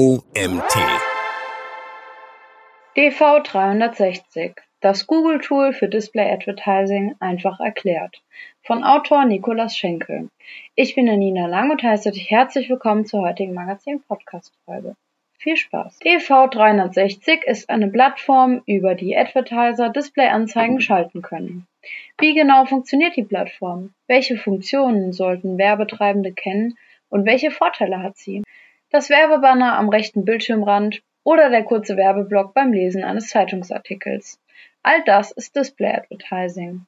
OMT. DV360, das Google-Tool für Display Advertising einfach erklärt. Von Autor Nikolas Schenkel. Ich bin Nina Lang und heiße dich herzlich willkommen zur heutigen Magazin-Podcast-Folge. Viel Spaß! DV360 ist eine Plattform, über die Advertiser Displayanzeigen schalten können. Wie genau funktioniert die Plattform? Welche Funktionen sollten Werbetreibende kennen und welche Vorteile hat sie? Das Werbebanner am rechten Bildschirmrand oder der kurze Werbeblock beim Lesen eines Zeitungsartikels. All das ist Display Advertising.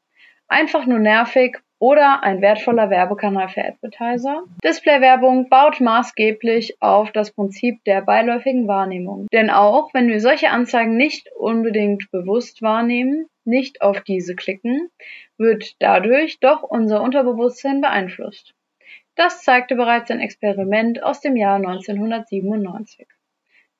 Einfach nur nervig oder ein wertvoller Werbekanal für Advertiser. Display-Werbung baut maßgeblich auf das Prinzip der beiläufigen Wahrnehmung. Denn auch wenn wir solche Anzeigen nicht unbedingt bewusst wahrnehmen, nicht auf diese klicken, wird dadurch doch unser Unterbewusstsein beeinflusst. Das zeigte bereits ein Experiment aus dem Jahr 1997.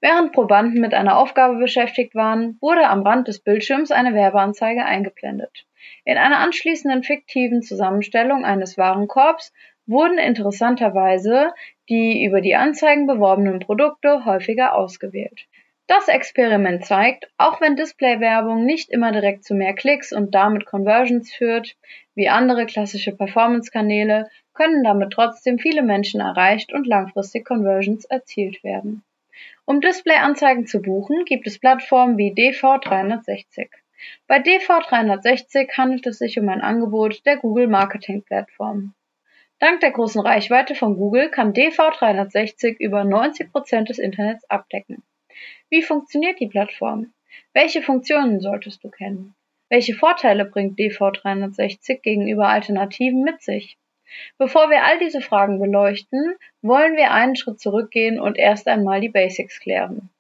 Während Probanden mit einer Aufgabe beschäftigt waren, wurde am Rand des Bildschirms eine Werbeanzeige eingeblendet. In einer anschließenden fiktiven Zusammenstellung eines Warenkorbs wurden interessanterweise die über die Anzeigen beworbenen Produkte häufiger ausgewählt. Das Experiment zeigt, auch wenn Display-Werbung nicht immer direkt zu mehr Klicks und damit Conversions führt, wie andere klassische Performance-Kanäle, können damit trotzdem viele Menschen erreicht und langfristig Conversions erzielt werden. Um Display-Anzeigen zu buchen, gibt es Plattformen wie DV360. Bei DV360 handelt es sich um ein Angebot der Google Marketing Plattform. Dank der großen Reichweite von Google kann DV360 über 90 Prozent des Internets abdecken. Wie funktioniert die Plattform? Welche Funktionen solltest du kennen? Welche Vorteile bringt DV360 gegenüber Alternativen mit sich? Bevor wir all diese Fragen beleuchten, wollen wir einen Schritt zurückgehen und erst einmal die Basics klären.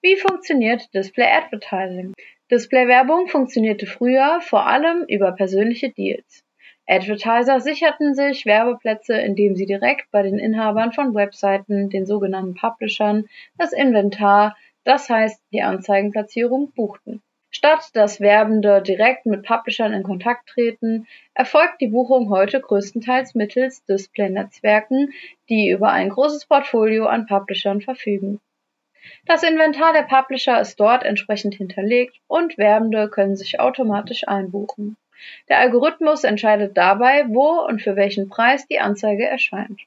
Wie funktioniert Display Advertising? Display-Werbung funktionierte früher vor allem über persönliche Deals. Advertiser sicherten sich Werbeplätze, indem sie direkt bei den Inhabern von Webseiten, den sogenannten Publishern, das Inventar, das heißt die Anzeigenplatzierung, buchten. Statt dass Werbende direkt mit Publishern in Kontakt treten, erfolgt die Buchung heute größtenteils mittels Display-Netzwerken, die über ein großes Portfolio an Publishern verfügen. Das Inventar der Publisher ist dort entsprechend hinterlegt und Werbende können sich automatisch einbuchen. Der Algorithmus entscheidet dabei, wo und für welchen Preis die Anzeige erscheint.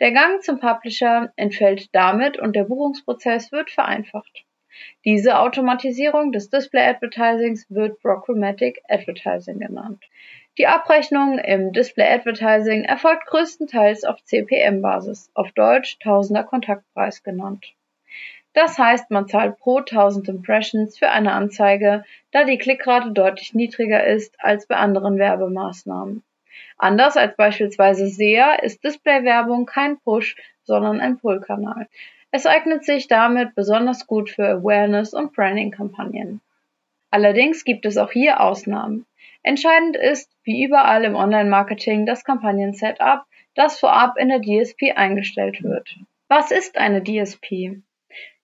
Der Gang zum Publisher entfällt damit und der Buchungsprozess wird vereinfacht. Diese Automatisierung des Display Advertisings wird Programmatic Advertising genannt. Die Abrechnung im Display Advertising erfolgt größtenteils auf CPM-Basis, auf Deutsch Tausender Kontaktpreis genannt. Das heißt, man zahlt pro 1000 Impressions für eine Anzeige, da die Klickrate deutlich niedriger ist als bei anderen Werbemaßnahmen. Anders als beispielsweise SEA ist Display-Werbung kein Push, sondern ein Pull-Kanal. Es eignet sich damit besonders gut für Awareness- und Branding-Kampagnen. Allerdings gibt es auch hier Ausnahmen. Entscheidend ist, wie überall im Online-Marketing, das Kampagnen-Setup, das vorab in der DSP eingestellt wird. Was ist eine DSP?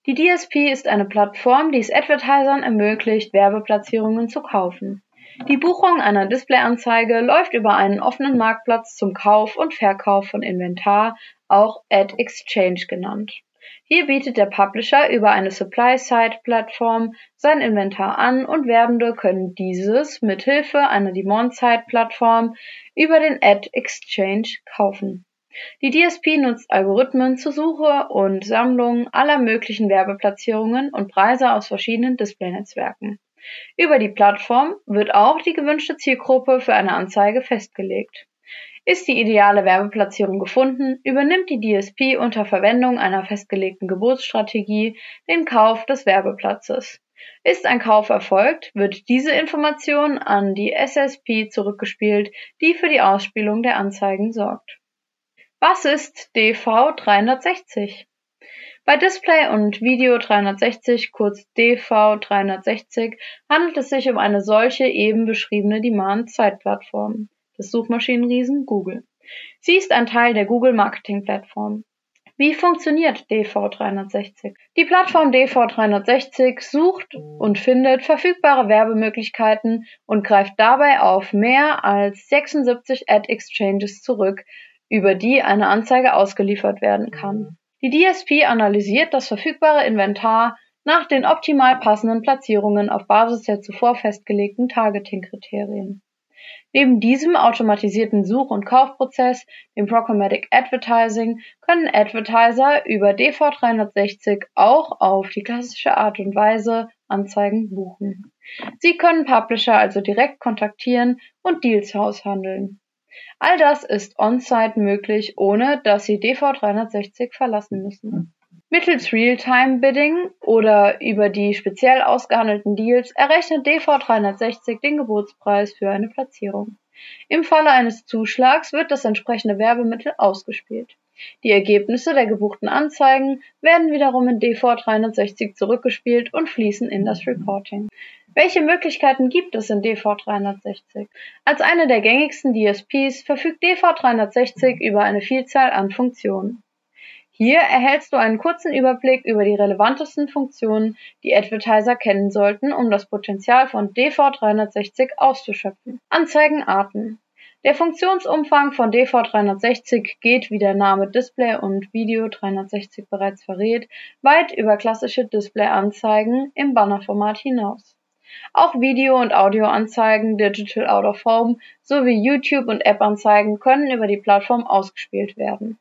Die DSP ist eine Plattform, die es Advertisern ermöglicht, Werbeplatzierungen zu kaufen. Die Buchung einer Displayanzeige läuft über einen offenen Marktplatz zum Kauf und Verkauf von Inventar, auch Ad Exchange genannt. Hier bietet der Publisher über eine Supply-Side-Plattform sein Inventar an und Werbende können dieses mit Hilfe einer Demand-Side-Plattform über den Ad Exchange kaufen. Die DSP nutzt Algorithmen zur Suche und Sammlung aller möglichen Werbeplatzierungen und Preise aus verschiedenen Display-Netzwerken. Über die Plattform wird auch die gewünschte Zielgruppe für eine Anzeige festgelegt. Ist die ideale Werbeplatzierung gefunden, übernimmt die DSP unter Verwendung einer festgelegten Geburtsstrategie den Kauf des Werbeplatzes. Ist ein Kauf erfolgt, wird diese Information an die SSP zurückgespielt, die für die Ausspielung der Anzeigen sorgt. Was ist DV360? Bei Display und Video 360, kurz DV360, handelt es sich um eine solche eben beschriebene Demand-Side-Plattform des Suchmaschinenriesen Google. Sie ist ein Teil der Google Marketing Plattform. Wie funktioniert DV360? Die Plattform DV360 sucht und findet verfügbare Werbemöglichkeiten und greift dabei auf mehr als 76 Ad Exchanges zurück, über die eine Anzeige ausgeliefert werden kann. Die DSP analysiert das verfügbare Inventar nach den optimal passenden Platzierungen auf Basis der zuvor festgelegten Targeting-Kriterien. Neben diesem automatisierten Such- und Kaufprozess, dem Programmatic Advertising, können Advertiser über DV360 auch auf die klassische Art und Weise Anzeigen buchen. Sie können Publisher also direkt kontaktieren und Deals aushandeln. All das ist on-site möglich, ohne dass Sie DV360 verlassen müssen. Mittels Real-Time-Bidding oder über die speziell ausgehandelten Deals errechnet DV360 den Gebotspreis für eine Platzierung. Im Falle eines Zuschlags wird das entsprechende Werbemittel ausgespielt. Die Ergebnisse der gebuchten Anzeigen werden wiederum in DV360 zurückgespielt und fließen in das Reporting. Welche Möglichkeiten gibt es in DV360? Als eine der gängigsten DSPs verfügt DV360 über eine Vielzahl an Funktionen. Hier erhältst du einen kurzen Überblick über die relevantesten Funktionen, die Advertiser kennen sollten, um das Potenzial von DV360 auszuschöpfen. Anzeigenarten. Der Funktionsumfang von DV360 geht, wie der Name Display und Video 360 bereits verrät, weit über klassische Display-Anzeigen im Bannerformat hinaus. Auch Video- und Audioanzeigen, Digital Out of Home sowie YouTube- und App-Anzeigen können über die Plattform ausgespielt werden.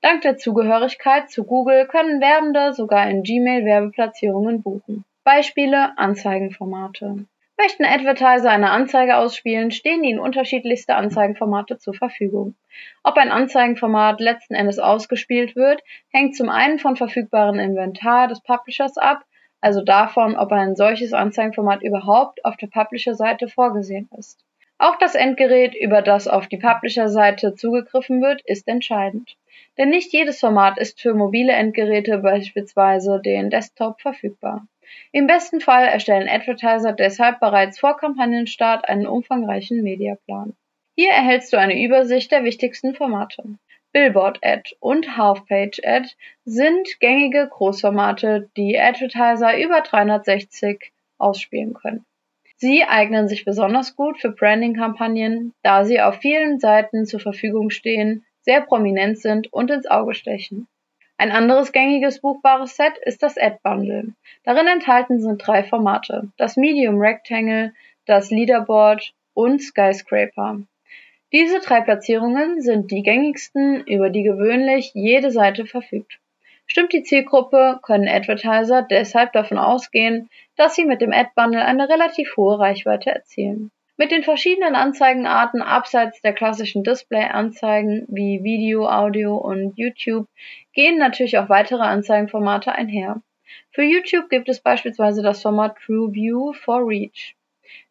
Dank der Zugehörigkeit zu Google können Werbende sogar in Gmail Werbeplatzierungen buchen. Beispiele Anzeigenformate. Möchten Advertiser eine Anzeige ausspielen, stehen ihnen unterschiedlichste Anzeigenformate zur Verfügung. Ob ein Anzeigenformat letzten Endes ausgespielt wird, hängt zum einen von verfügbarem Inventar des Publishers ab, also davon, ob ein solches Anzeigenformat überhaupt auf der Publisher-Seite vorgesehen ist. Auch das Endgerät, über das auf die Publisher-Seite zugegriffen wird, ist entscheidend. Denn nicht jedes Format ist für mobile Endgeräte, beispielsweise den Desktop, verfügbar. Im besten Fall erstellen Advertiser deshalb bereits vor Kampagnenstart einen umfangreichen Mediaplan. Hier erhältst du eine Übersicht der wichtigsten Formate. Billboard Ad und Half-Page Ad sind gängige Großformate, die Advertiser über 360 ausspielen können. Sie eignen sich besonders gut für Branding-Kampagnen, da sie auf vielen Seiten zur Verfügung stehen sehr prominent sind und ins Auge stechen. Ein anderes gängiges buchbares Set ist das Ad Bundle. Darin enthalten sind drei Formate, das Medium Rectangle, das Leaderboard und Skyscraper. Diese drei Platzierungen sind die gängigsten, über die gewöhnlich jede Seite verfügt. Stimmt die Zielgruppe, können Advertiser deshalb davon ausgehen, dass sie mit dem Ad Bundle eine relativ hohe Reichweite erzielen. Mit den verschiedenen Anzeigenarten abseits der klassischen Display-Anzeigen wie Video, Audio und YouTube gehen natürlich auch weitere Anzeigenformate einher. Für YouTube gibt es beispielsweise das Format TrueView for Reach.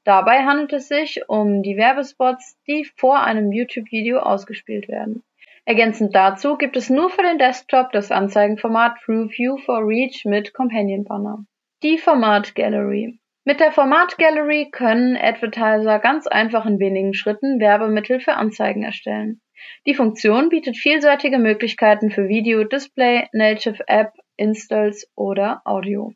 Dabei handelt es sich um die Werbespots, die vor einem YouTube-Video ausgespielt werden. Ergänzend dazu gibt es nur für den Desktop das Anzeigenformat TrueView for Reach mit Companion Banner. Die Format Gallery. Mit der Format Gallery können Advertiser ganz einfach in wenigen Schritten Werbemittel für Anzeigen erstellen. Die Funktion bietet vielseitige Möglichkeiten für Video, Display, Native App, Installs oder Audio.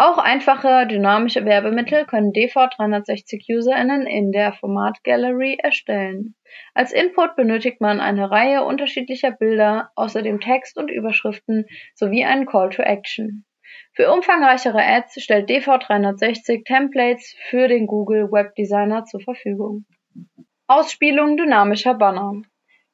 Auch einfache dynamische Werbemittel können DV360-UserInnen in der Format Gallery erstellen. Als Input benötigt man eine Reihe unterschiedlicher Bilder, außerdem Text und Überschriften sowie einen Call to Action. Für umfangreichere Ads stellt DV360 Templates für den Google Web Designer zur Verfügung. Ausspielung dynamischer Banner.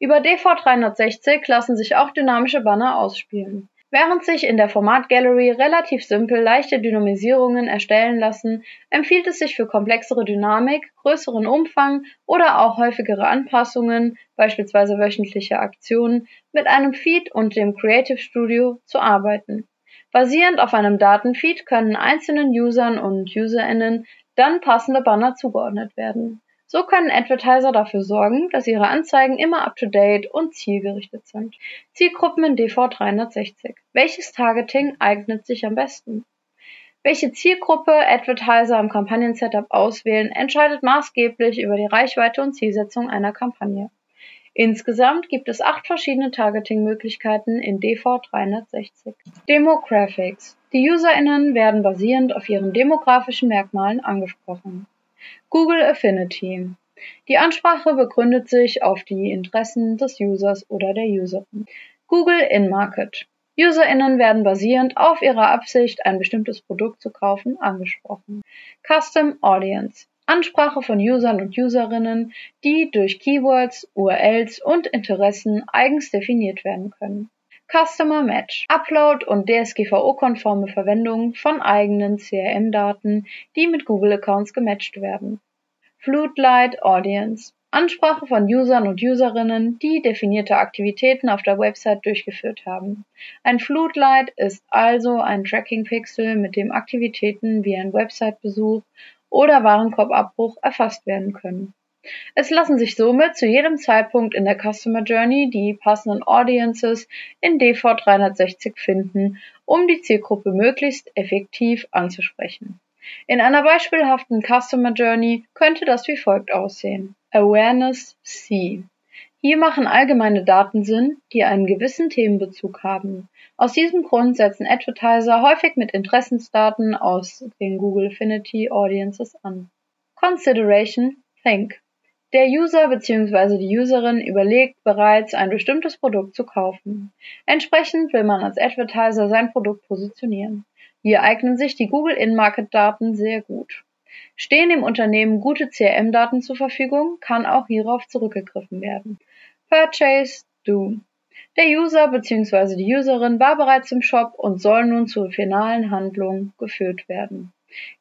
Über DV360 lassen sich auch dynamische Banner ausspielen. Während sich in der Format Gallery relativ simpel leichte Dynamisierungen erstellen lassen, empfiehlt es sich für komplexere Dynamik, größeren Umfang oder auch häufigere Anpassungen, beispielsweise wöchentliche Aktionen, mit einem Feed und dem Creative Studio zu arbeiten. Basierend auf einem Datenfeed können einzelnen Usern und Userinnen dann passende Banner zugeordnet werden. So können Advertiser dafür sorgen, dass ihre Anzeigen immer up-to-date und zielgerichtet sind. Zielgruppen in DV360. Welches Targeting eignet sich am besten? Welche Zielgruppe Advertiser im Kampagnen-Setup auswählen, entscheidet maßgeblich über die Reichweite und Zielsetzung einer Kampagne. Insgesamt gibt es acht verschiedene Targeting-Möglichkeiten in DV360. Demographics. Die UserInnen werden basierend auf ihren demografischen Merkmalen angesprochen. Google Affinity. Die Ansprache begründet sich auf die Interessen des Users oder der Userin. Google In-Market. UserInnen werden basierend auf ihrer Absicht, ein bestimmtes Produkt zu kaufen, angesprochen. Custom Audience Ansprache von Usern und Userinnen, die durch Keywords, URLs und Interessen eigens definiert werden können. Customer Match Upload und DSGVO-konforme Verwendung von eigenen CRM-Daten, die mit Google-Accounts gematcht werden. Floodlight Audience Ansprache von Usern und Userinnen, die definierte Aktivitäten auf der Website durchgeführt haben. Ein Floodlight ist also ein Tracking-Pixel, mit dem Aktivitäten wie ein Website-Besuch oder Warenkorbabbruch erfasst werden können. Es lassen sich somit zu jedem Zeitpunkt in der Customer Journey die passenden Audiences in DV360 finden, um die Zielgruppe möglichst effektiv anzusprechen. In einer beispielhaften Customer Journey könnte das wie folgt aussehen. Awareness C. Hier machen allgemeine Daten Sinn, die einen gewissen Themenbezug haben. Aus diesem Grund setzen Advertiser häufig mit Interessensdaten aus den Google Affinity Audiences an. Consideration Think. Der User bzw. die Userin überlegt bereits, ein bestimmtes Produkt zu kaufen. Entsprechend will man als Advertiser sein Produkt positionieren. Hier eignen sich die Google In-Market Daten sehr gut. Stehen dem Unternehmen gute CRM-Daten zur Verfügung, kann auch hierauf zurückgegriffen werden. Purchase Do. Der User bzw. die Userin war bereits im Shop und soll nun zur finalen Handlung geführt werden.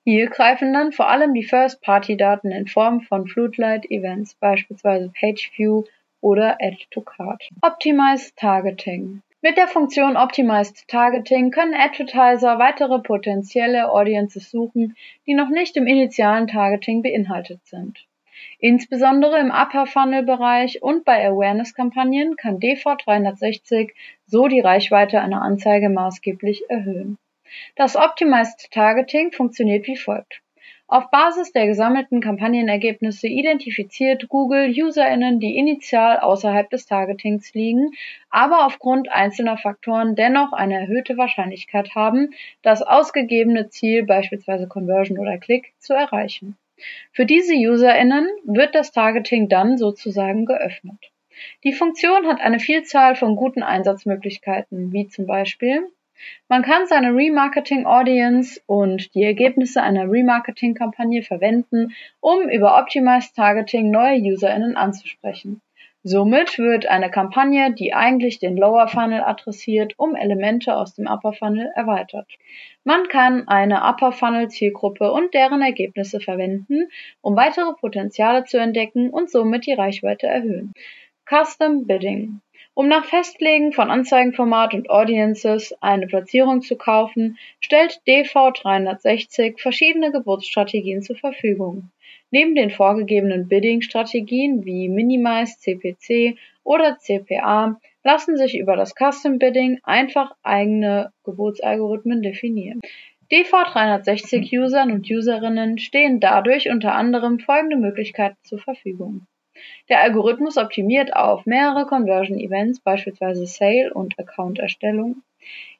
Hier greifen dann vor allem die First-Party-Daten in Form von Floodlight-Events, beispielsweise PageView oder Add-to-Cart. Optimized Targeting. Mit der Funktion Optimized Targeting können Advertiser weitere potenzielle Audiences suchen, die noch nicht im initialen Targeting beinhaltet sind. Insbesondere im Upper-Funnel-Bereich und bei Awareness-Kampagnen kann DV360 so die Reichweite einer Anzeige maßgeblich erhöhen. Das Optimized Targeting funktioniert wie folgt. Auf Basis der gesammelten Kampagnenergebnisse identifiziert Google UserInnen, die initial außerhalb des Targetings liegen, aber aufgrund einzelner Faktoren dennoch eine erhöhte Wahrscheinlichkeit haben, das ausgegebene Ziel, beispielsweise Conversion oder Klick, zu erreichen. Für diese UserInnen wird das Targeting dann sozusagen geöffnet. Die Funktion hat eine Vielzahl von guten Einsatzmöglichkeiten, wie zum Beispiel man kann seine Remarketing-Audience und die Ergebnisse einer Remarketing-Kampagne verwenden, um über Optimized Targeting neue UserInnen anzusprechen. Somit wird eine Kampagne, die eigentlich den Lower Funnel adressiert, um Elemente aus dem Upper Funnel erweitert. Man kann eine Upper Funnel Zielgruppe und deren Ergebnisse verwenden, um weitere Potenziale zu entdecken und somit die Reichweite erhöhen. Custom Bidding um nach Festlegen von Anzeigenformat und Audiences eine Platzierung zu kaufen, stellt DV360 verschiedene Geburtsstrategien zur Verfügung. Neben den vorgegebenen Bidding-Strategien wie Minimize, CPC oder CPA lassen sich über das Custom Bidding einfach eigene Geburtsalgorithmen definieren. DV360-Usern und Userinnen stehen dadurch unter anderem folgende Möglichkeiten zur Verfügung. Der Algorithmus optimiert auf mehrere Conversion-Events, beispielsweise Sale und Account-Erstellung.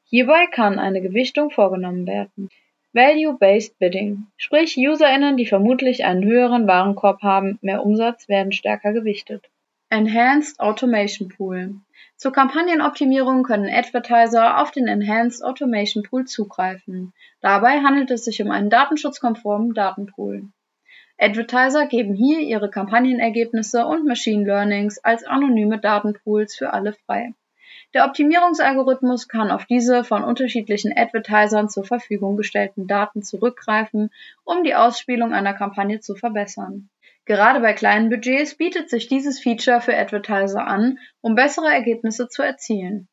Hierbei kann eine Gewichtung vorgenommen werden. Value-Based Bidding, sprich UserInnen, die vermutlich einen höheren Warenkorb haben, mehr Umsatz, werden stärker gewichtet. Enhanced Automation Pool. Zur Kampagnenoptimierung können Advertiser auf den Enhanced Automation Pool zugreifen. Dabei handelt es sich um einen datenschutzkonformen Datenpool. Advertiser geben hier ihre Kampagnenergebnisse und Machine Learnings als anonyme Datenpools für alle frei. Der Optimierungsalgorithmus kann auf diese von unterschiedlichen Advertisern zur Verfügung gestellten Daten zurückgreifen, um die Ausspielung einer Kampagne zu verbessern. Gerade bei kleinen Budgets bietet sich dieses Feature für Advertiser an, um bessere Ergebnisse zu erzielen.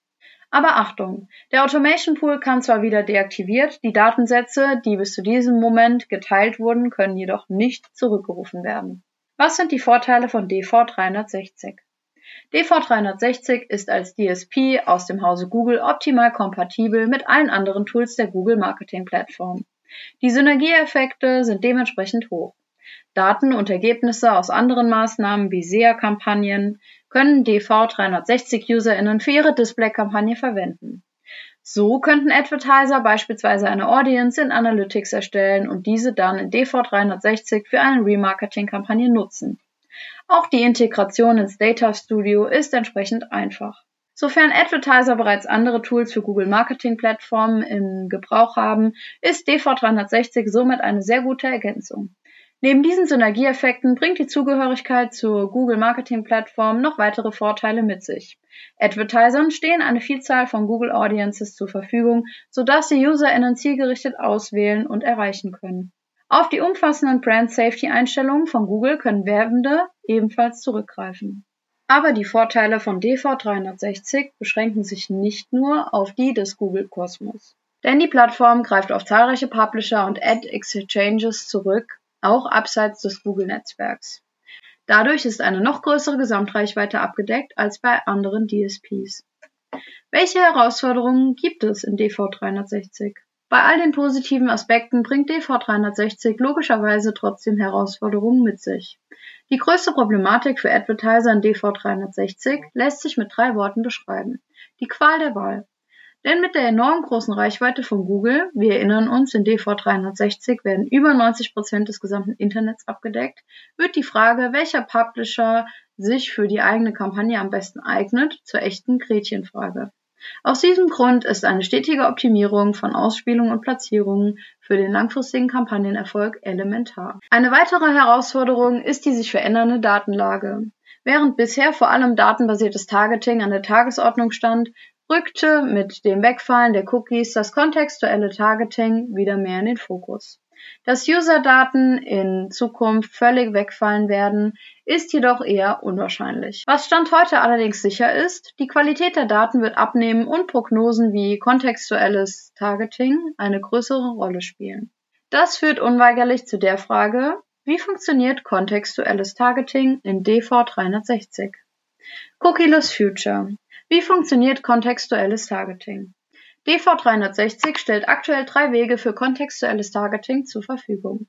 Aber Achtung, der Automation Pool kann zwar wieder deaktiviert, die Datensätze, die bis zu diesem Moment geteilt wurden, können jedoch nicht zurückgerufen werden. Was sind die Vorteile von DV360? DV360 ist als DSP aus dem Hause Google optimal kompatibel mit allen anderen Tools der Google Marketing Plattform. Die Synergieeffekte sind dementsprechend hoch. Daten und Ergebnisse aus anderen Maßnahmen wie SEA-Kampagnen können DV360-UserInnen für ihre Display-Kampagne verwenden. So könnten Advertiser beispielsweise eine Audience in Analytics erstellen und diese dann in DV360 für eine Remarketing-Kampagne nutzen. Auch die Integration ins Data Studio ist entsprechend einfach. Sofern Advertiser bereits andere Tools für Google Marketing Plattformen im Gebrauch haben, ist DV360 somit eine sehr gute Ergänzung. Neben diesen Synergieeffekten bringt die Zugehörigkeit zur Google Marketing Plattform noch weitere Vorteile mit sich. Advertisern stehen eine Vielzahl von Google Audiences zur Verfügung, sodass sie UserInnen zielgerichtet auswählen und erreichen können. Auf die umfassenden Brand Safety Einstellungen von Google können Werbende ebenfalls zurückgreifen. Aber die Vorteile von DV360 beschränken sich nicht nur auf die des Google Kosmos. Denn die Plattform greift auf zahlreiche Publisher und Ad-Exchanges zurück auch abseits des Google-Netzwerks. Dadurch ist eine noch größere Gesamtreichweite abgedeckt als bei anderen DSPs. Welche Herausforderungen gibt es in DV360? Bei all den positiven Aspekten bringt DV360 logischerweise trotzdem Herausforderungen mit sich. Die größte Problematik für Advertiser in DV360 lässt sich mit drei Worten beschreiben. Die Qual der Wahl. Denn mit der enorm großen Reichweite von Google, wir erinnern uns, in DV360 werden über 90 Prozent des gesamten Internets abgedeckt, wird die Frage, welcher Publisher sich für die eigene Kampagne am besten eignet, zur echten Gretchenfrage. Aus diesem Grund ist eine stetige Optimierung von Ausspielungen und Platzierungen für den langfristigen Kampagnenerfolg elementar. Eine weitere Herausforderung ist die sich verändernde Datenlage. Während bisher vor allem datenbasiertes Targeting an der Tagesordnung stand, rückte mit dem Wegfallen der Cookies das kontextuelle Targeting wieder mehr in den Fokus. Dass User-Daten in Zukunft völlig wegfallen werden, ist jedoch eher unwahrscheinlich. Was Stand heute allerdings sicher ist, die Qualität der Daten wird abnehmen und Prognosen wie kontextuelles Targeting eine größere Rolle spielen. Das führt unweigerlich zu der Frage, wie funktioniert kontextuelles Targeting in DV360? Cookieless Future wie funktioniert kontextuelles Targeting? DV360 stellt aktuell drei Wege für kontextuelles Targeting zur Verfügung.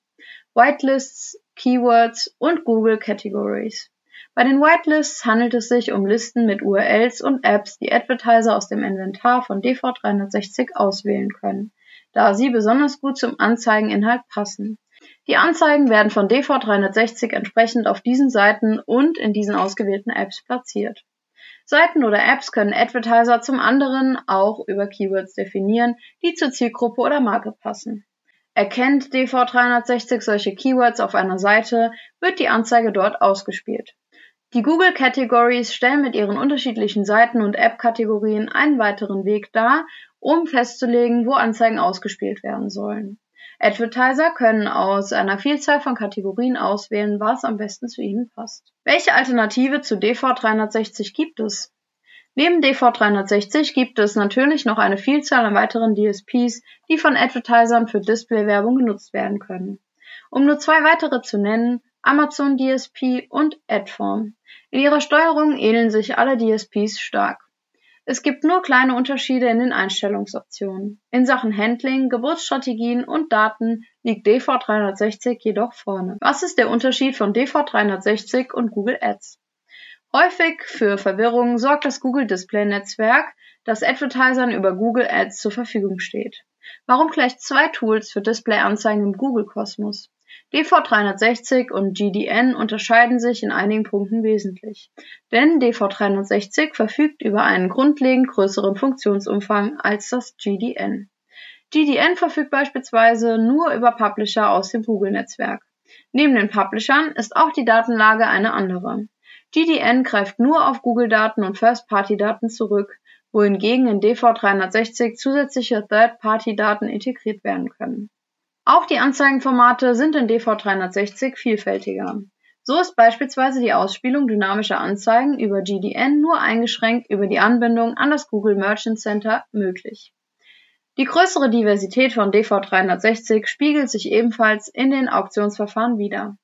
Whitelists, Keywords und Google Categories. Bei den Whitelists handelt es sich um Listen mit URLs und Apps, die Advertiser aus dem Inventar von DV360 auswählen können, da sie besonders gut zum Anzeigeninhalt passen. Die Anzeigen werden von DV360 entsprechend auf diesen Seiten und in diesen ausgewählten Apps platziert. Seiten oder Apps können Advertiser zum anderen auch über Keywords definieren, die zur Zielgruppe oder Marke passen. Erkennt DV360 solche Keywords auf einer Seite, wird die Anzeige dort ausgespielt. Die Google Categories stellen mit ihren unterschiedlichen Seiten und App-Kategorien einen weiteren Weg dar, um festzulegen, wo Anzeigen ausgespielt werden sollen. Advertiser können aus einer Vielzahl von Kategorien auswählen, was am besten zu ihnen passt. Welche Alternative zu DV360 gibt es? Neben DV360 gibt es natürlich noch eine Vielzahl an weiteren DSPs, die von Advertisern für Displaywerbung genutzt werden können. Um nur zwei weitere zu nennen, Amazon DSP und Adform. In ihrer Steuerung ähneln sich alle DSPs stark. Es gibt nur kleine Unterschiede in den Einstellungsoptionen. In Sachen Handling, Geburtsstrategien und Daten liegt DV360 jedoch vorne. Was ist der Unterschied von DV360 und Google Ads? Häufig für Verwirrung sorgt das Google Display Netzwerk, das Advertisern über Google Ads zur Verfügung steht. Warum gleich zwei Tools für Display-Anzeigen im Google-Kosmos? DV360 und GDN unterscheiden sich in einigen Punkten wesentlich, denn DV360 verfügt über einen grundlegend größeren Funktionsumfang als das GDN. GDN verfügt beispielsweise nur über Publisher aus dem Google-Netzwerk. Neben den Publishern ist auch die Datenlage eine andere. GDN greift nur auf Google-Daten und First-Party-Daten zurück, wohingegen in DV360 zusätzliche Third-Party-Daten integriert werden können. Auch die Anzeigenformate sind in DV360 vielfältiger. So ist beispielsweise die Ausspielung dynamischer Anzeigen über GDN nur eingeschränkt über die Anbindung an das Google Merchant Center möglich. Die größere Diversität von DV360 spiegelt sich ebenfalls in den Auktionsverfahren wider.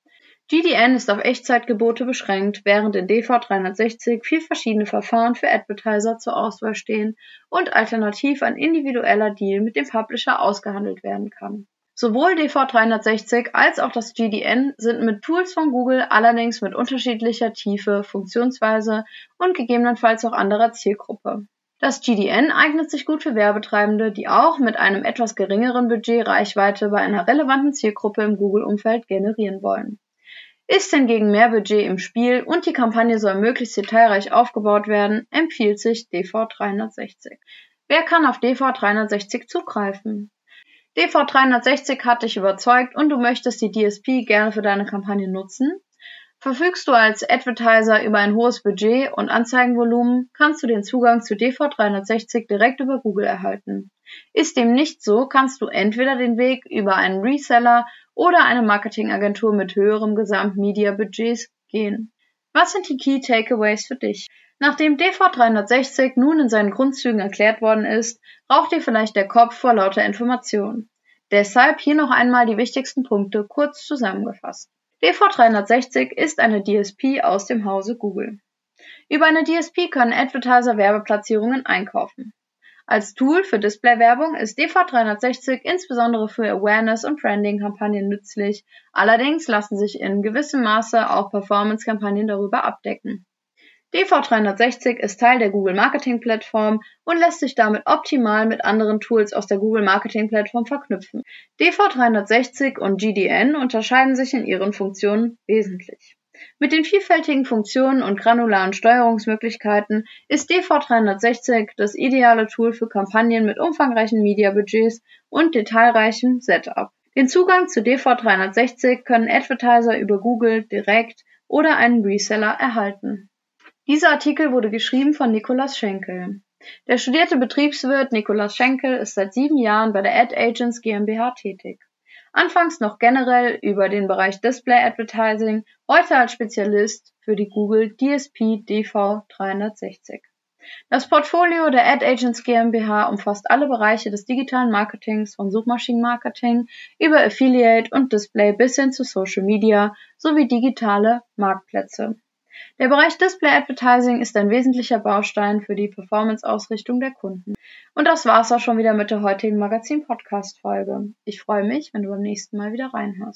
GDN ist auf Echtzeitgebote beschränkt, während in DV360 vier verschiedene Verfahren für Advertiser zur Auswahl stehen und alternativ ein individueller Deal mit dem Publisher ausgehandelt werden kann. Sowohl DV360 als auch das GDN sind mit Tools von Google allerdings mit unterschiedlicher Tiefe, Funktionsweise und gegebenenfalls auch anderer Zielgruppe. Das GDN eignet sich gut für Werbetreibende, die auch mit einem etwas geringeren Budget Reichweite bei einer relevanten Zielgruppe im Google-Umfeld generieren wollen. Ist hingegen mehr Budget im Spiel und die Kampagne soll möglichst detailreich aufgebaut werden, empfiehlt sich DV360. Wer kann auf DV360 zugreifen? DV360 hat dich überzeugt und du möchtest die DSP gerne für deine Kampagne nutzen? Verfügst du als Advertiser über ein hohes Budget und Anzeigenvolumen, kannst du den Zugang zu DV360 direkt über Google erhalten. Ist dem nicht so, kannst du entweder den Weg über einen Reseller oder eine Marketingagentur mit höherem Gesamt-Media-Budgets gehen. Was sind die Key Takeaways für dich? Nachdem DV360 nun in seinen Grundzügen erklärt worden ist, raucht dir vielleicht der Kopf vor lauter Informationen. Deshalb hier noch einmal die wichtigsten Punkte kurz zusammengefasst. DV360 ist eine DSP aus dem Hause Google. Über eine DSP können Advertiser Werbeplatzierungen einkaufen. Als Tool für Displaywerbung ist DV360 insbesondere für Awareness- und Branding-Kampagnen nützlich, allerdings lassen sich in gewissem Maße auch Performance-Kampagnen darüber abdecken. DV360 ist Teil der Google Marketing Plattform und lässt sich damit optimal mit anderen Tools aus der Google Marketing Plattform verknüpfen. DV360 und GDN unterscheiden sich in ihren Funktionen wesentlich. Mit den vielfältigen Funktionen und granularen Steuerungsmöglichkeiten ist DV360 das ideale Tool für Kampagnen mit umfangreichen Media-Budgets und detailreichem Setup. Den Zugang zu DV360 können Advertiser über Google direkt oder einen Reseller erhalten. Dieser Artikel wurde geschrieben von Nikolaus Schenkel. Der studierte Betriebswirt Nikolaus Schenkel ist seit sieben Jahren bei der Ad Agents GmbH tätig. Anfangs noch generell über den Bereich Display Advertising, heute als Spezialist für die Google DSP DV360. Das Portfolio der Ad Agents GmbH umfasst alle Bereiche des digitalen Marketings von Suchmaschinenmarketing über Affiliate und Display bis hin zu Social Media sowie digitale Marktplätze. Der Bereich Display Advertising ist ein wesentlicher Baustein für die Performance-Ausrichtung der Kunden. Und das war's auch schon wieder mit der heutigen Magazin-Podcast-Folge. Ich freue mich, wenn du beim nächsten Mal wieder reinhörst.